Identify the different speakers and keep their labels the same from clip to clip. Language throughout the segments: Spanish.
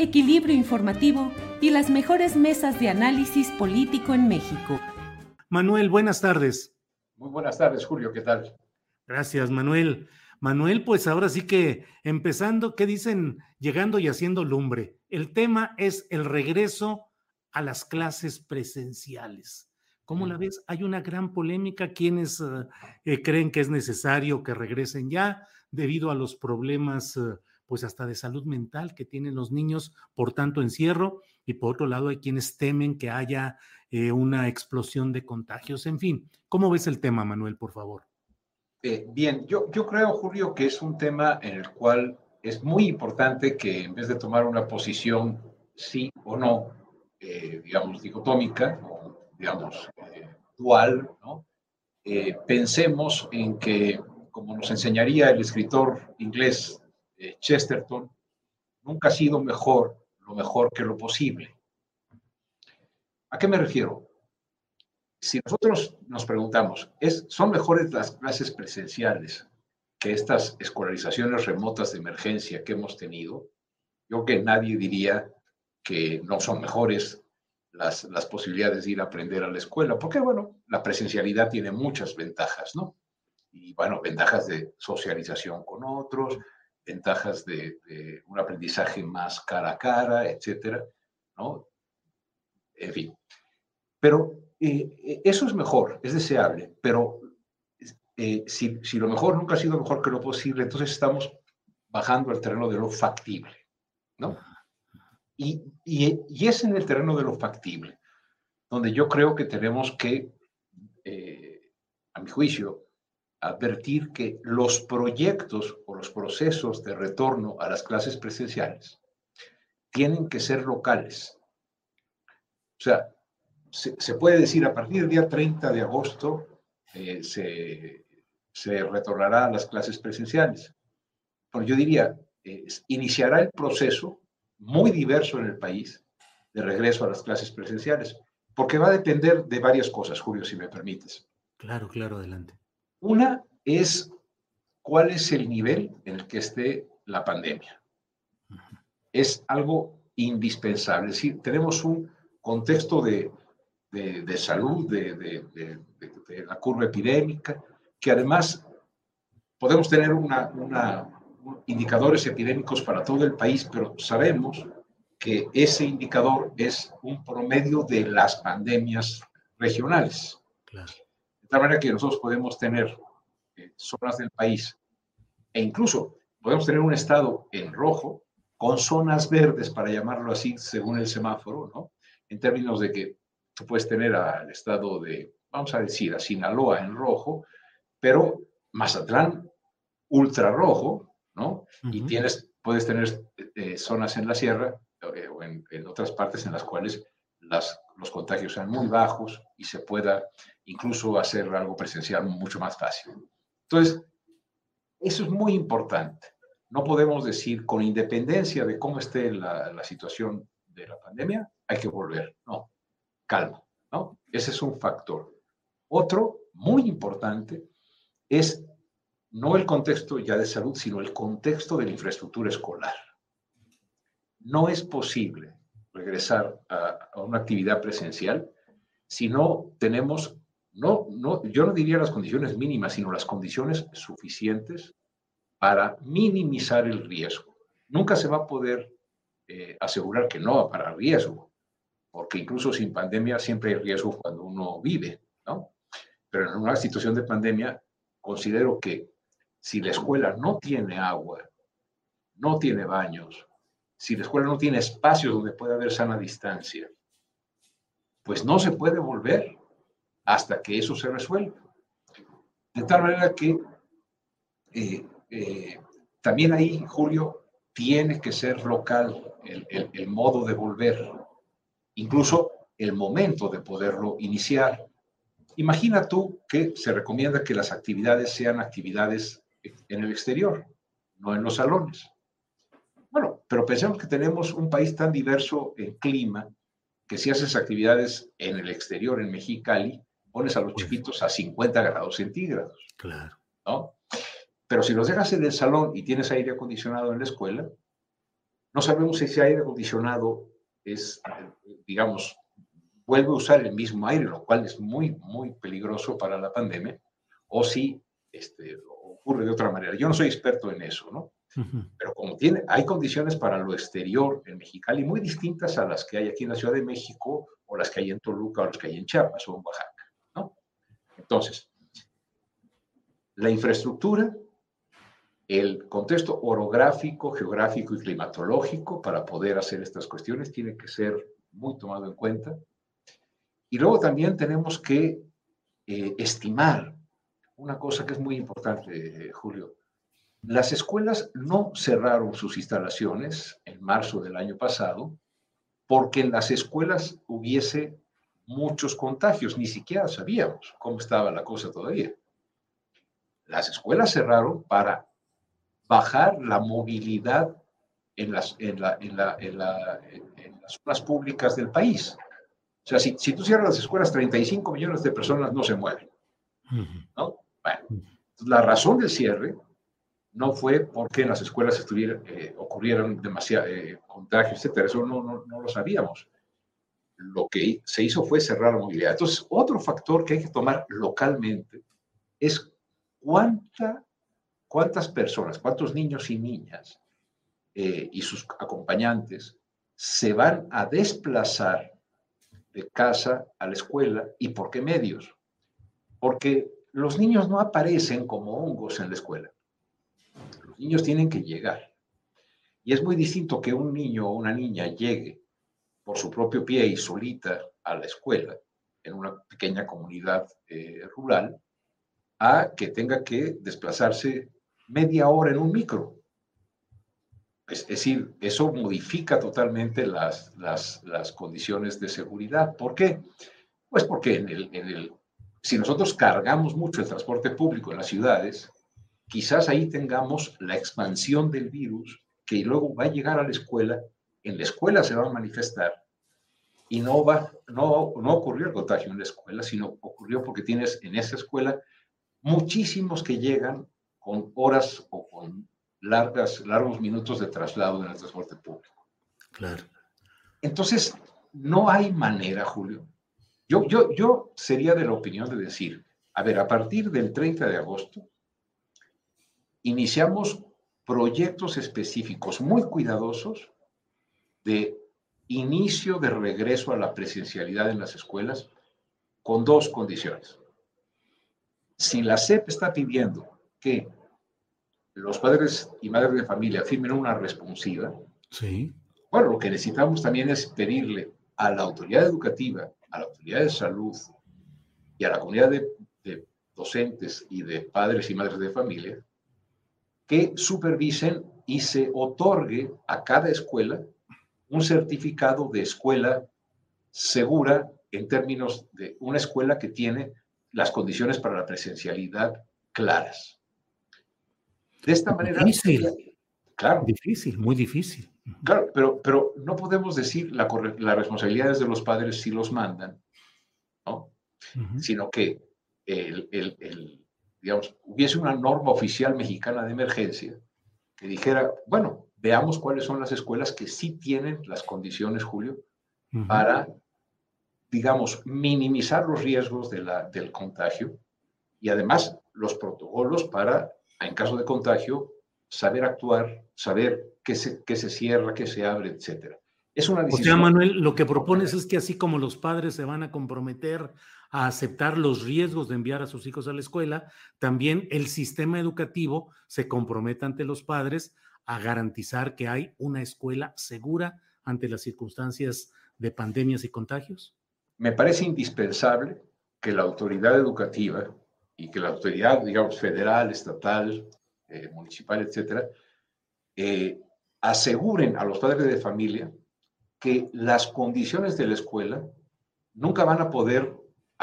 Speaker 1: equilibrio informativo y las mejores mesas de análisis político en México.
Speaker 2: Manuel, buenas tardes.
Speaker 3: Muy buenas tardes, Julio, ¿qué tal?
Speaker 2: Gracias, Manuel. Manuel, pues ahora sí que empezando, ¿qué dicen? Llegando y haciendo lumbre. El tema es el regreso a las clases presenciales. ¿Cómo la ves? Hay una gran polémica. Quienes eh, eh, creen que es necesario que regresen ya debido a los problemas eh, pues hasta de salud mental que tienen los niños por tanto encierro y por otro lado hay quienes temen que haya eh, una explosión de contagios. En fin, ¿cómo ves el tema, Manuel, por favor?
Speaker 3: Eh, bien, yo, yo creo, Julio, que es un tema en el cual es muy importante que en vez de tomar una posición sí o no, eh, digamos, dicotómica, o, digamos, dual, ¿no? pensemos en que, como nos enseñaría el escritor inglés Chesterton, nunca ha sido mejor lo mejor que lo posible. ¿A qué me refiero? Si nosotros nos preguntamos, ¿es, ¿son mejores las clases presenciales que estas escolarizaciones remotas de emergencia que hemos tenido? Yo que nadie diría que no son mejores las, las posibilidades de ir a aprender a la escuela, porque bueno, la presencialidad tiene muchas ventajas, ¿no? Y bueno, ventajas de socialización con otros, ventajas de, un aprendizaje más cara a cara, etcétera, ¿no? En fin. Pero eh, eh, eso es mejor, es deseable, pero eh, si, si, lo mejor nunca ha sido mejor que lo posible, entonces estamos bajando al terreno de lo factible, ¿no? Y, y es en el terreno de lo factible donde yo creo que tenemos que, a mi juicio, advertir que los proyectos o los procesos de retorno a las clases presenciales tienen que ser locales. O sea, se, puede decir a partir del día 30 de agosto eh, se, se, retornará a las clases presenciales. Pero yo diría, iniciará el proceso muy diverso en el país de regreso a las clases presenciales, porque va a depender de varias cosas, Julio, si me permites.
Speaker 2: Claro, claro, adelante.
Speaker 3: Una es cuál es el nivel en el que esté la pandemia. Es algo indispensable. Es decir, tenemos un contexto de, salud, de, la curva epidémica, que además podemos tener una, indicadores epidémicos para todo el país, pero sabemos que ese indicador es un promedio de las pandemias regionales. Claro tal manera que nosotros podemos tener eh, zonas del país e incluso podemos tener un estado en rojo con zonas verdes, para llamarlo así, según el semáforo, ¿no? En términos de que tú puedes tener al estado de, vamos a decir, a Sinaloa en rojo, pero Mazatlán ultra rojo, ¿no? Y tienes, puedes tener eh, zonas en la sierra eh, o en, en, otras partes en las cuales las, los contagios sean muy bajos y se pueda incluso hacer algo presencial mucho más fácil. Entonces, eso es muy importante. No podemos decir, con independencia de cómo esté la, situación de la pandemia, hay que volver. No, calma, ¿no? Ese es un factor. Otro muy importante es no el contexto ya de salud, sino el contexto de la infraestructura escolar. no es posible regresar a, una actividad presencial si no tenemos, no, no, yo no diría las condiciones mínimas, sino las condiciones suficientes para minimizar el riesgo. Nunca se va a poder eh, asegurar que no va para riesgo, porque incluso sin pandemia siempre hay riesgo cuando uno vive, ¿no? Pero en una situación de pandemia, considero que si la escuela no tiene agua, no tiene baños, si la escuela no tiene espacios donde pueda haber sana distancia, pues no se puede volver hasta que eso se resuelva. De tal manera que eh, eh, también ahí, Julio, tiene que ser local el, el modo de volver, incluso el momento de poderlo iniciar. Imagina tú que se recomienda que las actividades sean actividades en el exterior, no en los salones. Bueno, pero pensemos que tenemos un país tan diverso en clima que si haces actividades en el exterior, en Mexicali, pones a los pues chiquitos a 50 grados centígrados.
Speaker 2: Claro.
Speaker 3: ¿no? Pero si los dejas en el salón y tienes aire acondicionado en la escuela, no sabemos si ese aire acondicionado es, digamos, vuelve a usar el mismo aire, lo cual es muy, muy peligroso para la pandemia, o si este, ocurre de otra manera. Yo no soy experto en eso, ¿no? Pero como tiene, hay condiciones para lo exterior en Mexicali muy distintas a las que hay aquí en la Ciudad de México o las que hay en Toluca o las que hay en Chiapas o en Oaxaca, ¿no? Entonces, la infraestructura, el contexto orográfico, geográfico y climatológico para poder hacer estas cuestiones tiene que ser muy tomado en cuenta. Y luego también tenemos que eh, estimar una cosa que es muy importante, Julio. Las escuelas no cerraron sus instalaciones en marzo del año pasado porque en las escuelas hubiese muchos contagios, ni siquiera sabíamos cómo estaba la cosa todavía. Las escuelas cerraron para bajar la movilidad en las, en la, en la, en la, las zonas públicas del país. O sea, si, si, tú cierras las escuelas, 35 millones de personas no se mueven. ¿no? Bueno, la razón del cierre no fue porque en las escuelas eh, ocurrieran demasiados eh, contagios, etcétera. Eso no, no, no, lo sabíamos. Lo que se hizo fue cerrar la movilidad. Entonces, otro factor que hay que tomar localmente es cuánta, cuántas personas, cuántos niños y niñas eh, y sus acompañantes se van a desplazar de casa a la escuela y por qué medios. Porque los niños no aparecen como hongos en la escuela. Niños tienen que llegar. Y es muy distinto que un niño o una niña llegue por su propio pie y solita a la escuela en una pequeña comunidad eh, rural a que tenga que desplazarse media hora en un micro. Es, decir, eso modifica totalmente las, las, las, condiciones de seguridad. ¿Por qué? Pues porque en el, en el, si nosotros cargamos mucho el transporte público en las ciudades, quizás ahí tengamos la expansión del virus que luego va a llegar a la escuela, en la escuela se va a manifestar y no va, no, no ocurrió el contagio en la escuela, sino ocurrió porque tienes en esa escuela muchísimos que llegan con horas o con largas, largos minutos de traslado en el transporte público.
Speaker 2: Claro.
Speaker 3: Entonces, no hay manera, Julio, yo, yo, yo sería de la opinión de decir, a ver, a partir del 30 de agosto, iniciamos proyectos específicos muy cuidadosos de inicio de regreso a la presencialidad en las escuelas con dos condiciones. Si la SEP está pidiendo que los padres y madres de familia firmen una responsiva,
Speaker 2: sí.
Speaker 3: bueno, lo que necesitamos también es pedirle a la autoridad educativa a la autoridad de salud y a la comunidad de, docentes y de padres y madres de familia que supervisen y se otorgue a cada escuela un certificado de escuela segura en términos de una escuela que tiene las condiciones para la presencialidad claras. De esta manera...
Speaker 2: Difícil. Claro. Difícil, muy difícil.
Speaker 3: Claro, pero, pero no podemos decir la, la responsabilidad es de los padres si los mandan, ¿no? Sino que el, el, digamos, hubiese una norma oficial mexicana de emergencia que dijera, bueno, veamos cuáles son las escuelas que sí tienen las condiciones, Julio, para, digamos, minimizar los riesgos de la, del contagio y además los protocolos para, en caso de contagio, saber actuar, saber qué se, qué se cierra, qué se abre, etcétera. Es una
Speaker 2: decisión. O sea, Manuel, lo que propones es que así como los padres se van a comprometer a aceptar los riesgos de enviar a sus hijos a la escuela, también el sistema educativo se comprometa ante los padres a garantizar que hay una escuela segura ante las circunstancias de pandemias y contagios?
Speaker 3: Me parece indispensable que la autoridad educativa y que la autoridad, digamos, federal, estatal, eh, municipal, etcétera, eh, aseguren a los padres de familia que las condiciones de la escuela nunca van a poder,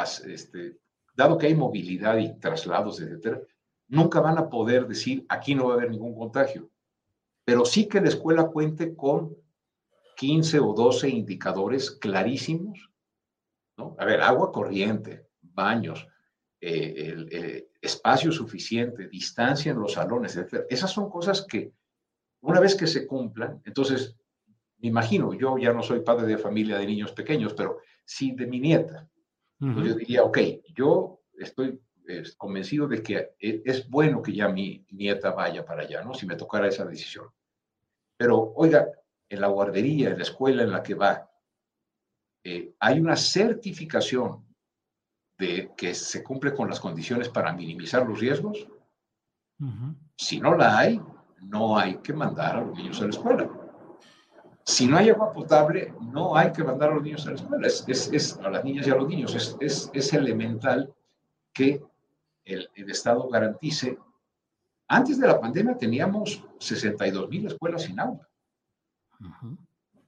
Speaker 3: este, dado que hay movilidad y traslados, etcétera, nunca van a poder decir aquí no va a haber ningún contagio pero sí que la escuela cuente con 15 o 12 indicadores clarísimos, ¿no? A ver, agua corriente, baños, eh, eh, espacio suficiente, distancia en los salones, etc. Esas son cosas que una vez que se cumplan, entonces, me imagino, yo ya no soy padre de familia de niños pequeños, pero sí de mi nieta. Yo diría, ok, yo estoy convencido de que e, es bueno que ya mi nieta vaya para allá, ¿no? Si me tocara esa decisión. Pero, oiga, en la guardería, en la escuela en la que va, eh, hay una certificación de que se cumple con las condiciones para minimizar los riesgos. Si no la hay, no hay que mandar a los niños a la escuela. Si no hay agua potable, no hay que mandar a los niños a la escuela. Es, es, a las niñas y a los niños. Es, es elemental que el, el Estado garantice antes de la pandemia teníamos 62 mil escuelas sin agua.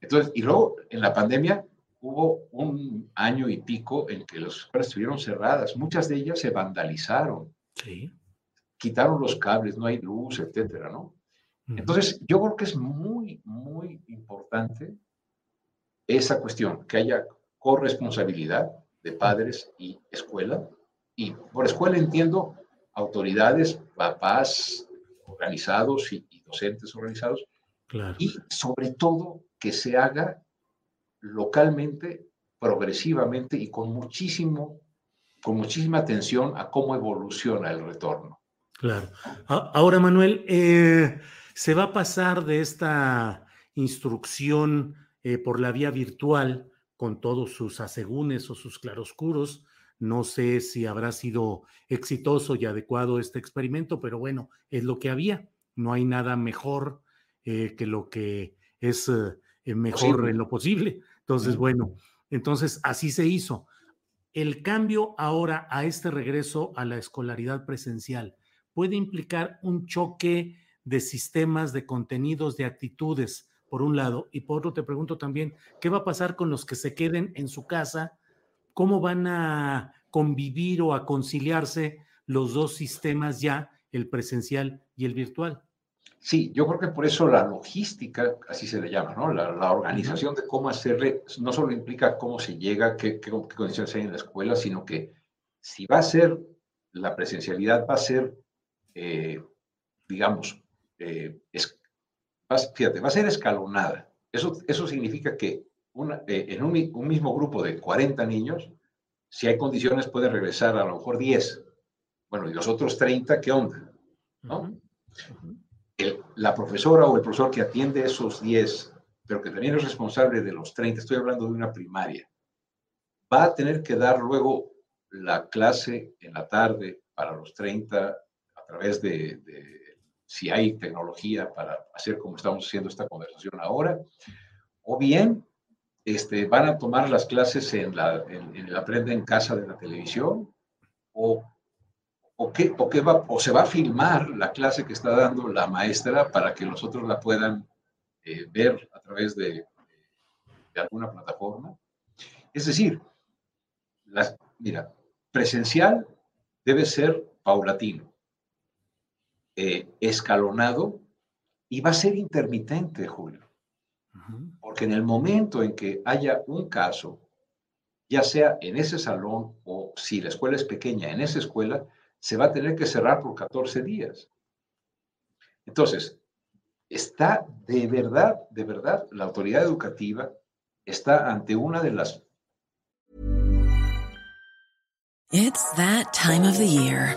Speaker 3: Entonces, y luego en la pandemia hubo un año y pico en que las escuelas estuvieron cerradas. Muchas de ellas se vandalizaron. Sí. Quitaron los cables, no hay luz, etcétera, ¿no? Entonces, yo creo que es muy, muy importante esa cuestión, que haya corresponsabilidad de padres y escuela. Y por escuela entiendo autoridades, papás organizados y, docentes organizados. Y sobre todo que se haga localmente, progresivamente y con muchísimo, con muchísima atención a cómo evoluciona el retorno.
Speaker 2: Claro. Ahora, Manuel, eh, se va a pasar de esta instrucción eh, por la vía virtual con todos sus asegúnes o sus claroscuros no sé si habrá sido exitoso y adecuado este experimento, pero bueno, es lo que había. No hay nada mejor eh, que lo que es eh, mejor en lo posible. Entonces, bueno, entonces así se hizo. El cambio ahora a este regreso a la escolaridad presencial puede implicar un choque de sistemas, de contenidos, de actitudes, por un lado. Y por otro, te pregunto también, ¿qué va a pasar con los que se queden en su casa ¿Cómo van a convivir o a conciliarse los dos sistemas ya, el presencial y el virtual?
Speaker 3: Sí, yo creo que por eso la logística, así se le llama, ¿no? La, organización de cómo hacerle, no solo implica cómo se llega, qué, condiciones hay en la escuela, sino que si va a ser, la presencialidad va a ser, eh, digamos, eh, fíjate, va a ser escalonada. Eso, eso significa que eh, en un, mismo grupo de 40 niños, si hay condiciones puede regresar a lo mejor 10. Bueno, y los otros 30, ¿qué onda? ¿No? la profesora o el profesor que atiende esos 10, pero que también es responsable de los 30, estoy hablando de una primaria, va a tener que dar luego la clase en la tarde para los 30 a través de, de si hay tecnología para hacer como estamos haciendo esta conversación ahora, o bien este, van a tomar las clases en la, en, Aprende en Casa de la televisión o, o, qué, o, qué va, o se va a filmar la clase que está dando la maestra para que los otros la puedan eh, ver a través de, de, alguna plataforma. Es decir, las, mira, presencial debe ser paulatino, eh, escalonado y va a ser intermitente, Julio. Porque en el momento en que haya un caso, ya sea en ese salón o si la escuela es pequeña, en esa escuela, se va a tener que cerrar por 14 días. Entonces, está de verdad, de verdad, la autoridad educativa está ante una de las...
Speaker 4: It's that time of the year.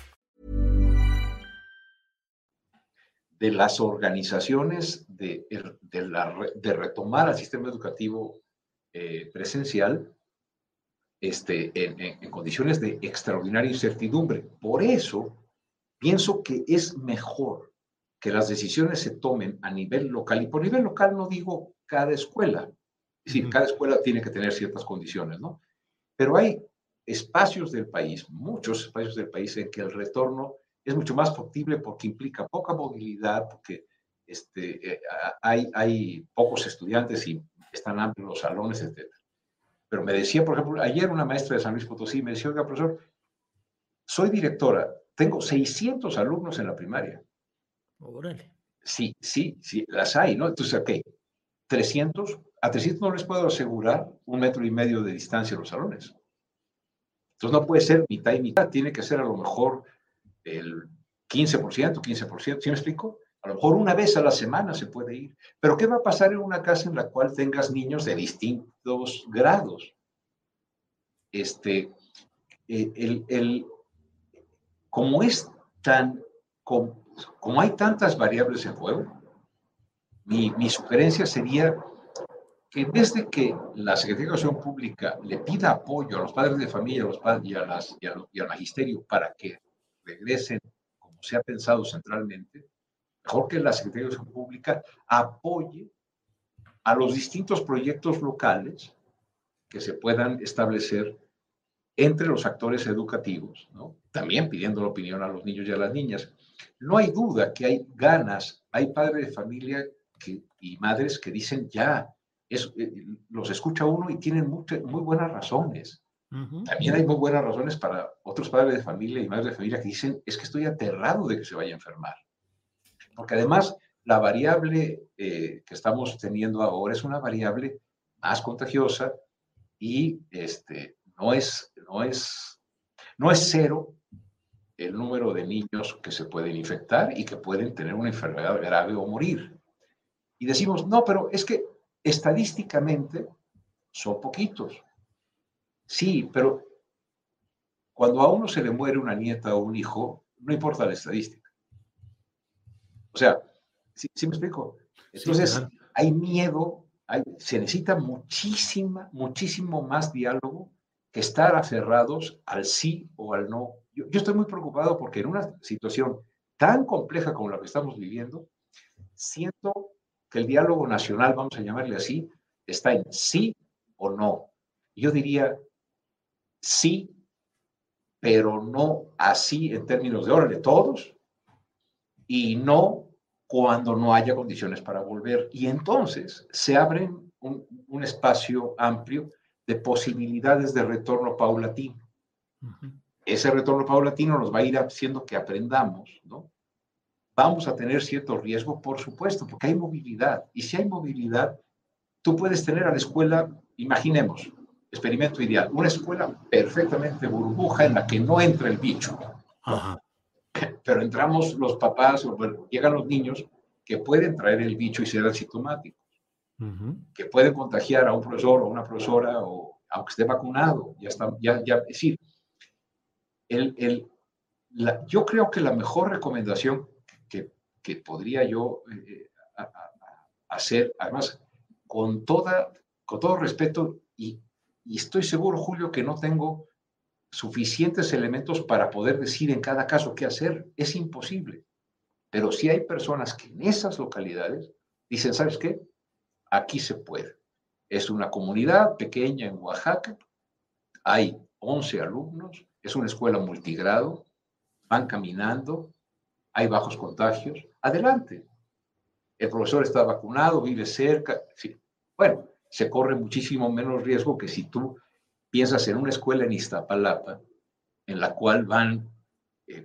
Speaker 3: De las organizaciones de, de, la, de retomar al sistema educativo eh, presencial este, en, en, en condiciones de extraordinaria incertidumbre. Por eso, pienso que es mejor que las decisiones se tomen a nivel local. Y por nivel local no digo cada escuela. Es decir, cada escuela tiene que tener ciertas condiciones, ¿no? Pero hay espacios del país, muchos espacios del país en que el retorno es mucho más factible porque implica poca movilidad, porque este, eh, hay, hay pocos estudiantes y están amplios los salones, etc. Pero me decía, por ejemplo, ayer una maestra de San Luis Potosí me decía, oiga, profesor, soy directora, tengo 600 alumnos en la primaria.
Speaker 2: Órale.
Speaker 3: Sí, sí, sí, las hay, ¿no? Entonces, ok, 300, a 300 no les puedo asegurar un metro y medio de distancia en los salones. Entonces no puede ser mitad y mitad, tiene que ser a lo mejor el 15%, 15%, ¿sí me explico? A lo mejor una vez a la semana se puede ir. Pero ¿qué va a pasar en una casa en la cual tengas niños de distintos grados? Este, eh, el, el, como es tan, como, hay tantas variables en juego, mi, sugerencia sería que en vez de que la Secretaría de Educación Pública le pida apoyo a los padres de familia a los padres, y, a las, y al magisterio para que regresen como se ha pensado centralmente, mejor que la Secretaría de Educación Pública apoye a los distintos proyectos locales que se puedan establecer entre los actores educativos, ¿no? también pidiendo la opinión a los niños y a las niñas. No hay duda que hay ganas, hay padres de familia y madres que dicen ya, es, eh, los escucha uno y tienen mucho, muy buenas razones. También hay muy buenas razones para otros padres de familia y madres de familia que dicen, es que estoy aterrado de que se vaya a enfermar. Porque además la variable eh, que estamos teniendo ahora es una variable más contagiosa y este, no, es, no, es, no es cero el número de niños que se pueden infectar y que pueden tener una enfermedad grave o morir. Y decimos, no, pero es que estadísticamente son poquitos. Sí, pero cuando a uno se le muere una nieta o un hijo, no importa la estadística. O sea, ¿sí, ¿sí me explico? Entonces, sí, hay miedo, hay, se necesita muchísima, muchísimo más diálogo que estar aferrados al sí o al no. Yo, yo estoy muy preocupado porque en una situación tan compleja como la que estamos viviendo, siento que el diálogo nacional, vamos a llamarle así, está en sí o no. Yo diría sí, pero no así en términos de órale todos, y no cuando no haya condiciones para volver. Y entonces se abre un, un espacio amplio de posibilidades de retorno paulatino. Uh -huh. Ese retorno paulatino nos va a ir haciendo que aprendamos, ¿no? Vamos a tener cierto riesgo, por supuesto, porque hay movilidad. Y si hay movilidad, tú puedes tener a la escuela, imaginemos, experimento ideal, una escuela perfectamente burbuja en la que no entra el bicho. Ajá. Pero entramos los papás, bueno, llegan los niños que pueden traer el bicho y ser asintomáticos, uh -huh. que pueden contagiar a un profesor o una profesora, o aunque esté vacunado, ya está, ya, ya, es decir, el, el, la, yo creo que la mejor recomendación que, que podría yo eh, a, a, hacer, además, con, toda, con todo respeto, y, y estoy seguro, Julio, que no tengo suficientes elementos para poder decir en cada caso qué hacer. Es imposible. Pero sí hay personas que en esas localidades dicen, ¿sabes qué? Aquí se puede. Es una comunidad pequeña en Oaxaca, hay 11 alumnos, es una escuela multigrado, van caminando, hay bajos contagios, adelante. El profesor está vacunado, vive cerca, bueno, se corre muchísimo menos riesgo que si tú piensas en una escuela en Iztapalapa, en la cual van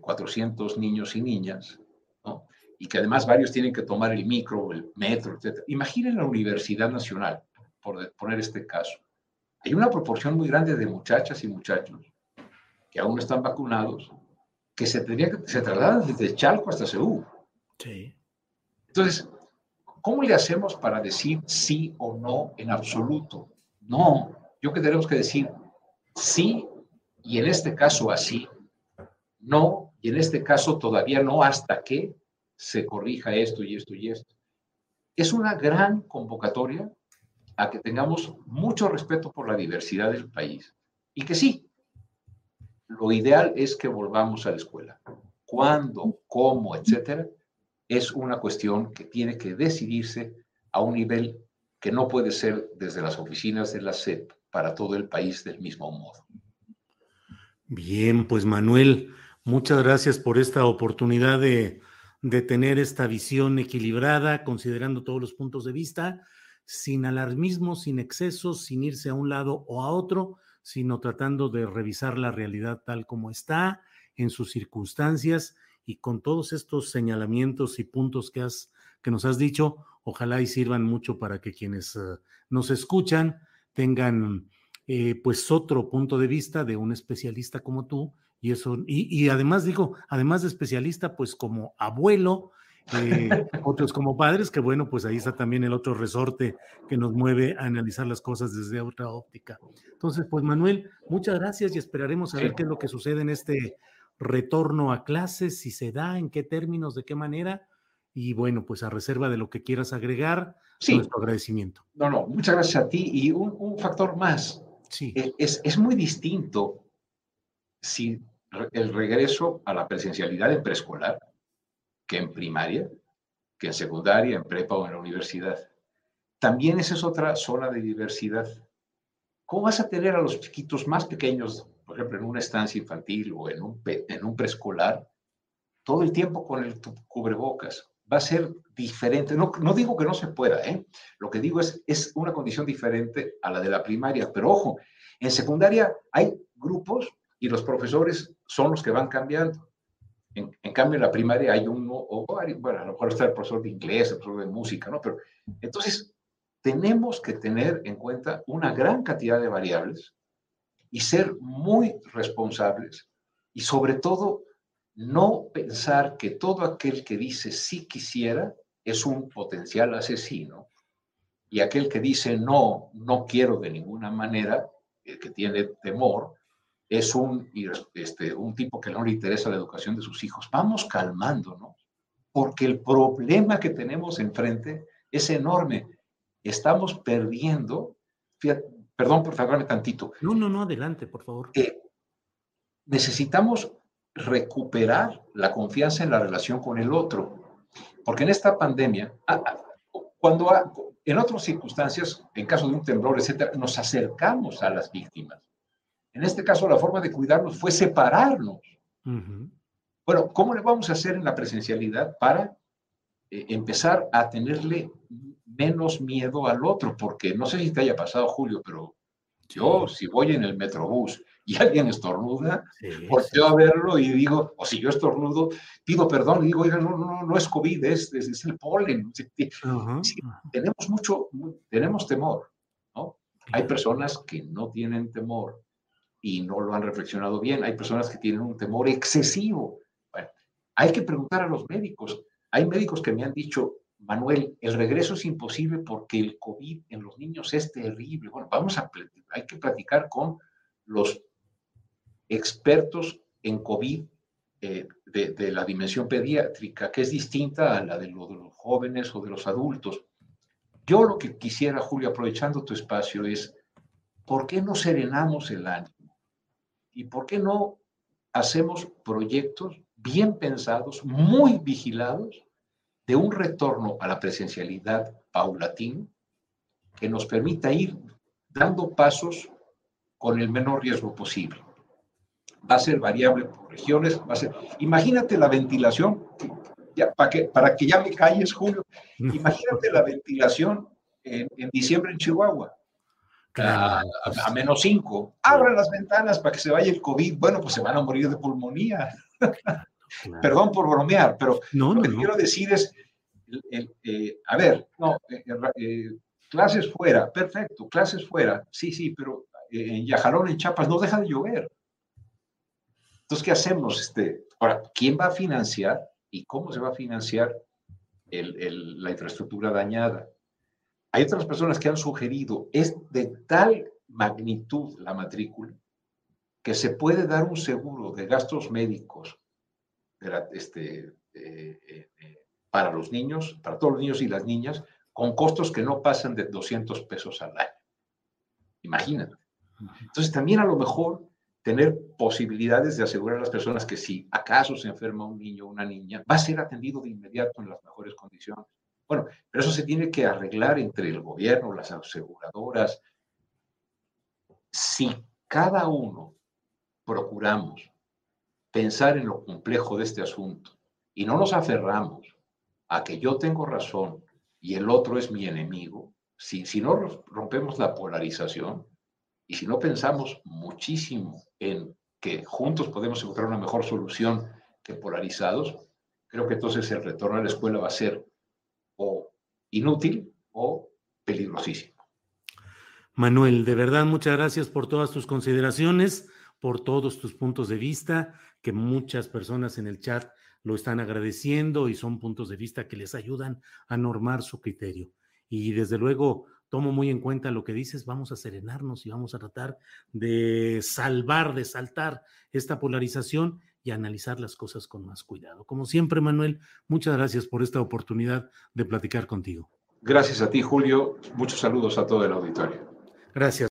Speaker 3: 400 eh, niños y niñas, ¿no? y que además varios tienen que tomar el micro, el metro, etc. Imaginen la Universidad Nacional, por poner este caso. Hay una proporción muy grande de muchachas y muchachos que aún no están vacunados, que se, tendría que, se trasladan desde Chalco hasta Seúl. Sí. Entonces, ¿cómo le hacemos para decir sí o no en absoluto? No, yo que tenemos que decir sí y en este caso así, no y en este caso todavía no hasta que se corrija esto y esto y esto. Es una gran convocatoria a que tengamos mucho respeto por la diversidad del país y que sí, lo ideal es que volvamos a la escuela. ¿Cuándo, cómo, etcétera? Es una cuestión que tiene que decidirse a un nivel que no puede ser desde las oficinas de la SEP para todo el país del mismo modo.
Speaker 2: Bien, pues Manuel, muchas gracias por esta oportunidad de, de tener esta visión equilibrada, considerando todos los puntos de vista sin alarmismo, sin excesos, sin irse a un lado o a otro, sino tratando de revisar la realidad tal como está, en sus circunstancias y con todos estos señalamientos y puntos que, has, que nos has dicho, ojalá y sirvan mucho para que quienes eh, nos escuchan tengan eh, pues otro punto de vista de un especialista como tú y eso, y, y además digo, además de especialista, pues como abuelo, eh, otros como padres, que bueno, pues ahí está también el otro resorte que nos mueve a analizar las cosas desde otra óptica. Entonces, pues Manuel, muchas gracias y esperaremos a ver qué es lo que sucede en este retorno a clases, si se da, en qué términos, de qué manera. Y bueno, pues a reserva de lo que quieras agregar, nuestro agradecimiento.
Speaker 3: No, no, muchas gracias a ti. Y un, factor más. Sí. E, es, es muy distinto si el regreso a la presencialidad en preescolar que en primaria, que en secundaria, en prepa o en la universidad. También esa es otra zona de diversidad. ¿Cómo vas a tener a los chiquitos más pequeños, por ejemplo, en una estancia infantil o en un, en un preescolar, todo el tiempo con el cubrebocas? Va a ser diferente. No, no digo que no se pueda, ¿eh? Lo que digo es, es una condición diferente a la de la primaria. Pero ojo, en secundaria hay grupos y los profesores son los que van cambiando. En, cambio, en la primaria hay uno, o bueno, a lo mejor está el profesor de inglés, el profesor de música, ¿no? Pero entonces, tenemos que tener en cuenta una gran cantidad de variables y ser muy responsables y sobre todo no pensar que todo aquel que dice sí quisiera es un potencial asesino y aquel que dice no, no quiero de ninguna manera, el que tiene temor, es un, este, un tipo que no le interesa la educación de sus hijos. Vamos calmándonos, porque el problema que tenemos enfrente es enorme. Estamos perdiendo, perdón por tardarme tantito.
Speaker 2: No, no, no, adelante, por favor.
Speaker 3: necesitamos recuperar la confianza en la relación con el otro, porque en esta pandemia, cuando en otras circunstancias, en caso de un temblor, etcétera, nos acercamos a las víctimas en este caso, la forma de cuidarnos fue separarnos. Bueno, ¿cómo le vamos a hacer en la presencialidad para eh, empezar a tenerle menos miedo al otro? Porque no sé si te haya pasado, Julio, pero yo, si voy en el metrobús y alguien estornuda, volteo a verlo y digo, o si yo estornudo, pido perdón y digo, oiga, no, no, no es COVID, es, es, el polen. tenemos mucho, tenemos temor, ¿no? Hay personas que no tienen temor y no lo han reflexionado bien. Hay personas que tienen un temor excesivo. Bueno, hay que preguntar a los médicos. Hay médicos que me han dicho, Manuel, el regreso es imposible porque el COVID en los niños es terrible. Bueno, vamos a, hay que platicar con los expertos en COVID eh, de, la dimensión pediátrica, que es distinta a la de, de los jóvenes o de los adultos. Yo lo que quisiera, Julio, aprovechando tu espacio, es, ¿por qué no serenamos el ánimo? ¿Y por qué no hacemos proyectos bien pensados, muy vigilados, de un retorno a la presencialidad paulatino que nos permita ir dando pasos con el menor riesgo posible. Va a ser variable por regiones, va a ser... Imagínate la ventilación, ya, para, que, para que ya me calles, Julio, imagínate la ventilación en, diciembre en Chihuahua. A, menos cinco. Abran las ventanas para que se vaya el COVID. Bueno, pues se van a morir de pulmonía. Perdón por bromear, pero lo que quiero decir es, eh, a ver, no, eh, eh, clases fuera, perfecto, clases fuera, sí, sí, pero en Yajalón, en Chiapas, no deja de llover. Entonces, ¿qué hacemos? Este, ahora, ¿quién va a financiar y cómo se va a financiar la infraestructura dañada? Hay otras personas que han sugerido, es de tal magnitud la matrícula que se puede dar un seguro de gastos médicos este, eh, eh, eh, para los niños, para todos los niños y las niñas, con costos que no pasan de 200 pesos al año. Imagínate. Entonces, también a lo mejor tener posibilidades de asegurar a las personas que si acaso se enferma un niño o una niña, va a ser atendido de inmediato en las mejores condiciones. Bueno, pero eso se tiene que arreglar entre el gobierno, las aseguradoras. Si cada uno procuramos pensar en lo complejo de este asunto. Y no nos aferramos a que yo tengo razón y el otro es mi enemigo, si, no rompemos la polarización y si no pensamos muchísimo en que juntos podemos encontrar una mejor solución que polarizados, creo que entonces el retorno a la escuela va a ser o inútil o peligrosísimo.
Speaker 2: Manuel, de verdad, muchas gracias por todas tus consideraciones, por todos tus puntos de vista que muchas personas en el chat lo están agradeciendo y son puntos de vista que les ayudan a normar su criterio. Y desde luego tomo muy en cuenta lo que dices, vamos a serenarnos y vamos a tratar de salvar, de saltar esta polarización y analizar las cosas con más cuidado. Como siempre, Manuel, muchas gracias por esta oportunidad de platicar contigo.
Speaker 3: Gracias a ti, Julio. Muchos saludos a todo el auditorio.
Speaker 2: Gracias.